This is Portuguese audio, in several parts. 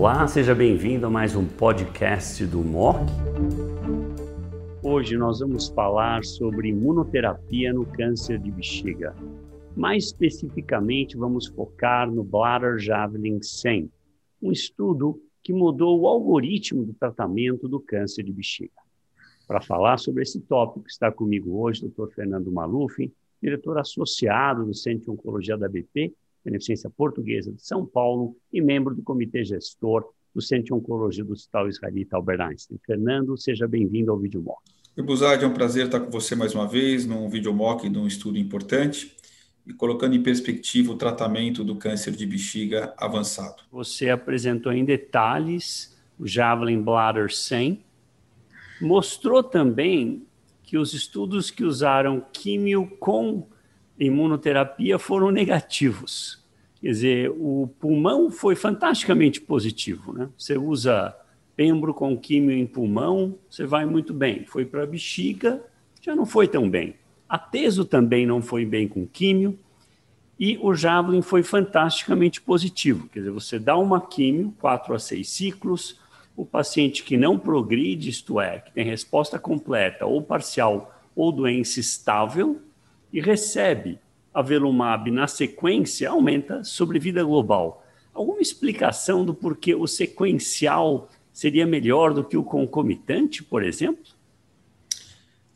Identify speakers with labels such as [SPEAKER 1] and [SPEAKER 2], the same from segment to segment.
[SPEAKER 1] Olá, seja bem-vindo a mais um podcast do MOC. Hoje nós vamos falar sobre imunoterapia no câncer de bexiga. Mais especificamente, vamos focar no Bladder Javelin 100, um estudo que mudou o algoritmo do tratamento do câncer de bexiga. Para falar sobre esse tópico, está comigo hoje o Dr. Fernando Maluf, diretor associado do Centro de Oncologia da BP, Beneficência Portuguesa de São Paulo e membro do Comitê Gestor do Centro de Oncologia do Hospital Israelita Albert Einstein. Fernando, seja bem-vindo ao Vídeo Mock.
[SPEAKER 2] Buzard, é um prazer estar com você mais uma vez num Vídeo Mock de um estudo importante e colocando em perspectiva o tratamento do câncer de bexiga avançado.
[SPEAKER 1] Você apresentou em detalhes o Javelin Bladder 100, mostrou também que os estudos que usaram químio com imunoterapia foram negativos. Quer dizer, o pulmão foi fantasticamente positivo. Né? Você usa pembro com químio em pulmão, você vai muito bem. Foi para a bexiga, já não foi tão bem. A teso também não foi bem com químio. E o Javelin foi fantasticamente positivo. Quer dizer, você dá uma químio, quatro a seis ciclos, o paciente que não progride, isto é, que tem resposta completa ou parcial ou doença estável, e recebe a Velumab na sequência, aumenta sobrevida global. Alguma explicação do porquê o sequencial seria melhor do que o concomitante, por exemplo?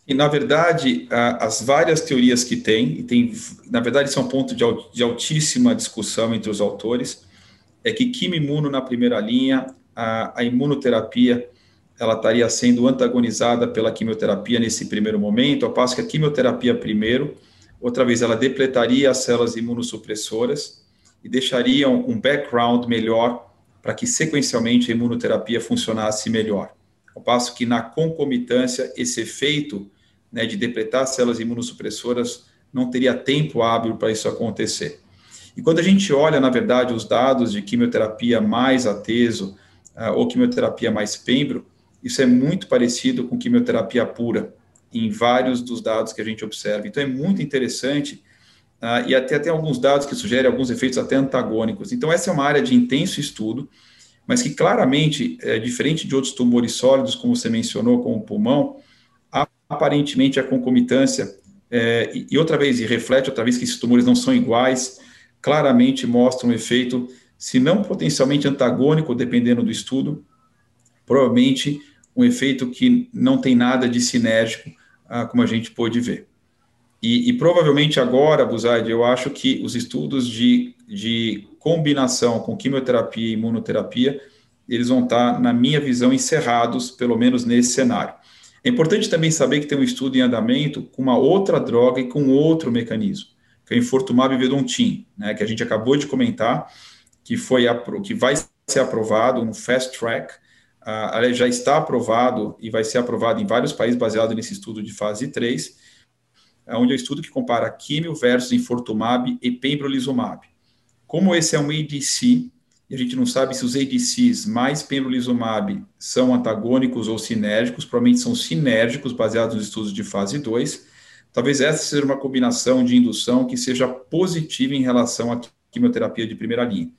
[SPEAKER 2] E, na verdade, as várias teorias que tem, e tem, na verdade, isso é um ponto de altíssima discussão entre os autores, é que quimimuno na primeira linha a, a imunoterapia ela estaria sendo antagonizada pela quimioterapia nesse primeiro momento, ao passo que a quimioterapia primeiro, outra vez, ela depletaria as células imunossupressoras e deixaria um background melhor para que sequencialmente a imunoterapia funcionasse melhor. Ao passo que na concomitância, esse efeito né, de depletar as células imunossupressoras não teria tempo hábil para isso acontecer. E quando a gente olha, na verdade, os dados de quimioterapia mais ateso, uh, ou quimioterapia mais pembro, isso é muito parecido com quimioterapia pura, em vários dos dados que a gente observa. Então, é muito interessante, uh, e até tem alguns dados que sugerem alguns efeitos até antagônicos. Então, essa é uma área de intenso estudo, mas que claramente, é, diferente de outros tumores sólidos, como você mencionou, como o pulmão, aparentemente a concomitância, é, e, e outra vez, e reflete outra vez que esses tumores não são iguais, claramente mostra um efeito se não potencialmente antagônico, dependendo do estudo, provavelmente um efeito que não tem nada de sinérgico, ah, como a gente pôde ver. E, e provavelmente agora, Buzaide, eu acho que os estudos de, de combinação com quimioterapia e imunoterapia, eles vão estar, na minha visão, encerrados, pelo menos nesse cenário. É importante também saber que tem um estudo em andamento com uma outra droga e com outro mecanismo, que é o Infortumab Vedontin, né, que a gente acabou de comentar, que, foi, que vai ser aprovado no Fast Track, uh, já está aprovado e vai ser aprovado em vários países baseado nesse estudo de fase 3, onde é um estudo que compara químio versus infortumab e pembrolizumab. Como esse é um ADC, e a gente não sabe se os ADCs mais pembrolizumab são antagônicos ou sinérgicos, provavelmente são sinérgicos, baseados nos estudos de fase 2, talvez essa seja uma combinação de indução que seja positiva em relação à quimioterapia de primeira linha.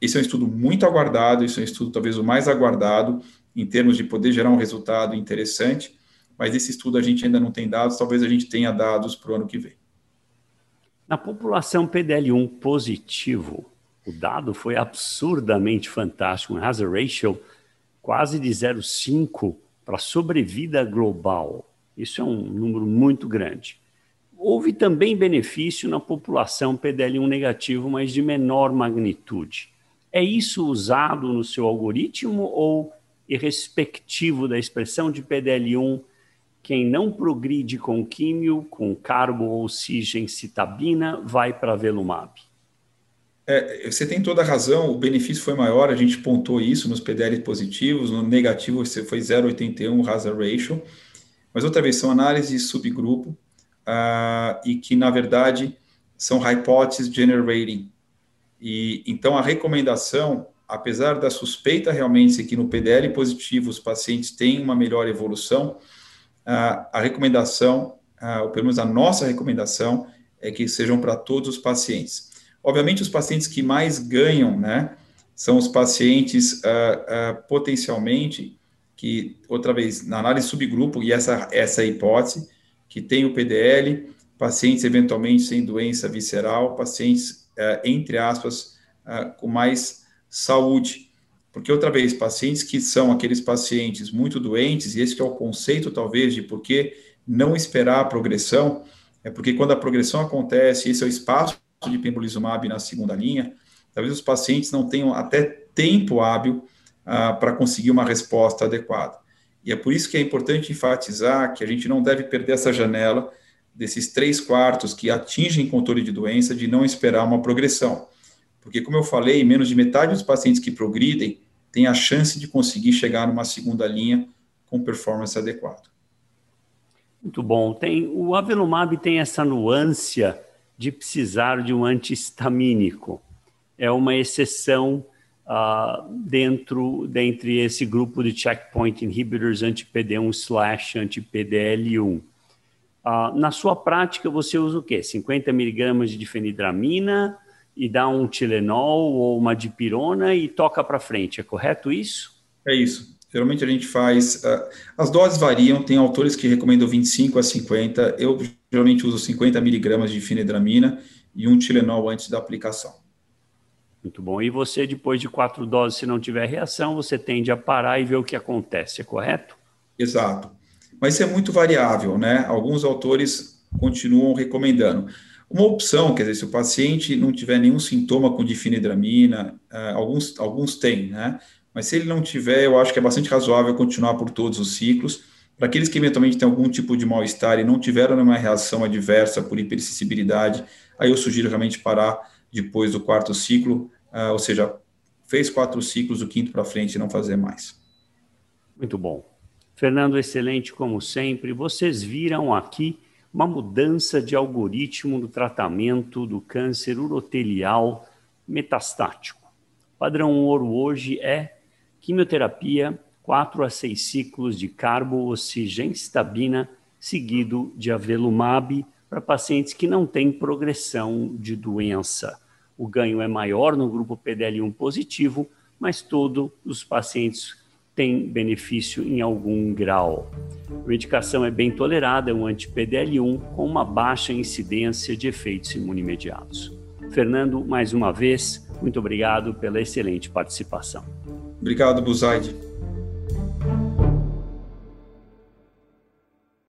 [SPEAKER 2] Esse é um estudo muito aguardado, esse é um estudo talvez o mais aguardado em termos de poder gerar um resultado interessante, mas esse estudo a gente ainda não tem dados, talvez a gente tenha dados para o ano que vem.
[SPEAKER 1] Na população PDL1 positivo, o dado foi absurdamente fantástico, um hazard ratio quase de 0,5 para sobrevida global. Isso é um número muito grande. Houve também benefício na população PDL1 negativo, mas de menor magnitude. É isso usado no seu algoritmo ou, irrespectivo da expressão de PDL1, quem não progride com químio, com carbo ou citabina, vai para velumab?
[SPEAKER 2] É, você tem toda a razão, o benefício foi maior, a gente pontou isso nos PDL positivos, no negativo foi 0,81 hazard ratio, mas outra vez, são análises de subgrupo uh, e que, na verdade, são hypothesis generating, e então a recomendação, apesar da suspeita realmente que no PDL positivo os pacientes têm uma melhor evolução, a, recomendação, ou pelo menos a nossa recomendação, é que sejam para todos os pacientes. Obviamente, os pacientes que mais ganham, né, são os pacientes potencialmente que, outra vez, na análise subgrupo, e essa, essa é a hipótese, que tem o PDL, pacientes eventualmente sem doença visceral, pacientes, entre aspas, com mais saúde. Porque, outra vez, pacientes que são aqueles pacientes muito doentes, e esse é o conceito, talvez, de por que não esperar a progressão, é porque quando a progressão acontece, esse é o espaço de pembrolizumab na segunda linha, talvez os pacientes não tenham até tempo hábil ah, para conseguir uma resposta adequada. E é por isso que é importante enfatizar que a gente não deve perder essa janela desses três quartos que atingem controle de doença de não esperar uma progressão. Porque, como eu falei, menos de metade dos pacientes que progridem tem a chance de conseguir chegar numa segunda linha com performance adequada.
[SPEAKER 1] Muito bom. Tem, o Avelumab tem essa nuance de precisar de um antihistamínico é uma exceção uh, dentro dentre esse grupo de checkpoint inhibitors anti-PD1 slash anti-PDL1. Ah, na sua prática, você usa o quê? 50 miligramas de difenidramina e dá um Tilenol ou uma dipirona e toca para frente, é correto isso?
[SPEAKER 2] É isso. Geralmente a gente faz. Uh, as doses variam, tem autores que recomendam 25 a 50. Eu geralmente uso 50 miligramas de difenidramina e um Tilenol antes da aplicação.
[SPEAKER 1] Muito bom. E você, depois de quatro doses, se não tiver reação, você tende a parar e ver o que acontece, é correto?
[SPEAKER 2] Exato. Mas isso é muito variável, né? Alguns autores continuam recomendando. Uma opção, quer dizer, se o paciente não tiver nenhum sintoma com difenidramina, uh, alguns, alguns têm, né? Mas se ele não tiver, eu acho que é bastante razoável continuar por todos os ciclos. Para aqueles que eventualmente têm algum tipo de mal-estar e não tiveram nenhuma reação adversa por hipersensibilidade, aí eu sugiro realmente parar depois do quarto ciclo, uh, ou seja, fez quatro ciclos, do quinto para frente e não fazer mais.
[SPEAKER 1] Muito bom. Fernando, excelente como sempre. Vocês viram aqui uma mudança de algoritmo do tratamento do câncer urotelial metastático. O padrão ouro hoje é quimioterapia, 4 a 6 ciclos de carboxigencitabina, seguido de avelumab para pacientes que não têm progressão de doença o ganho é maior no grupo PDL1 positivo, mas todos os pacientes têm benefício em algum grau. A medicação é bem tolerada, é um anti-PDL1 com uma baixa incidência de efeitos imunomediatos. Fernando, mais uma vez, muito obrigado pela excelente participação.
[SPEAKER 2] Obrigado, Buzaide.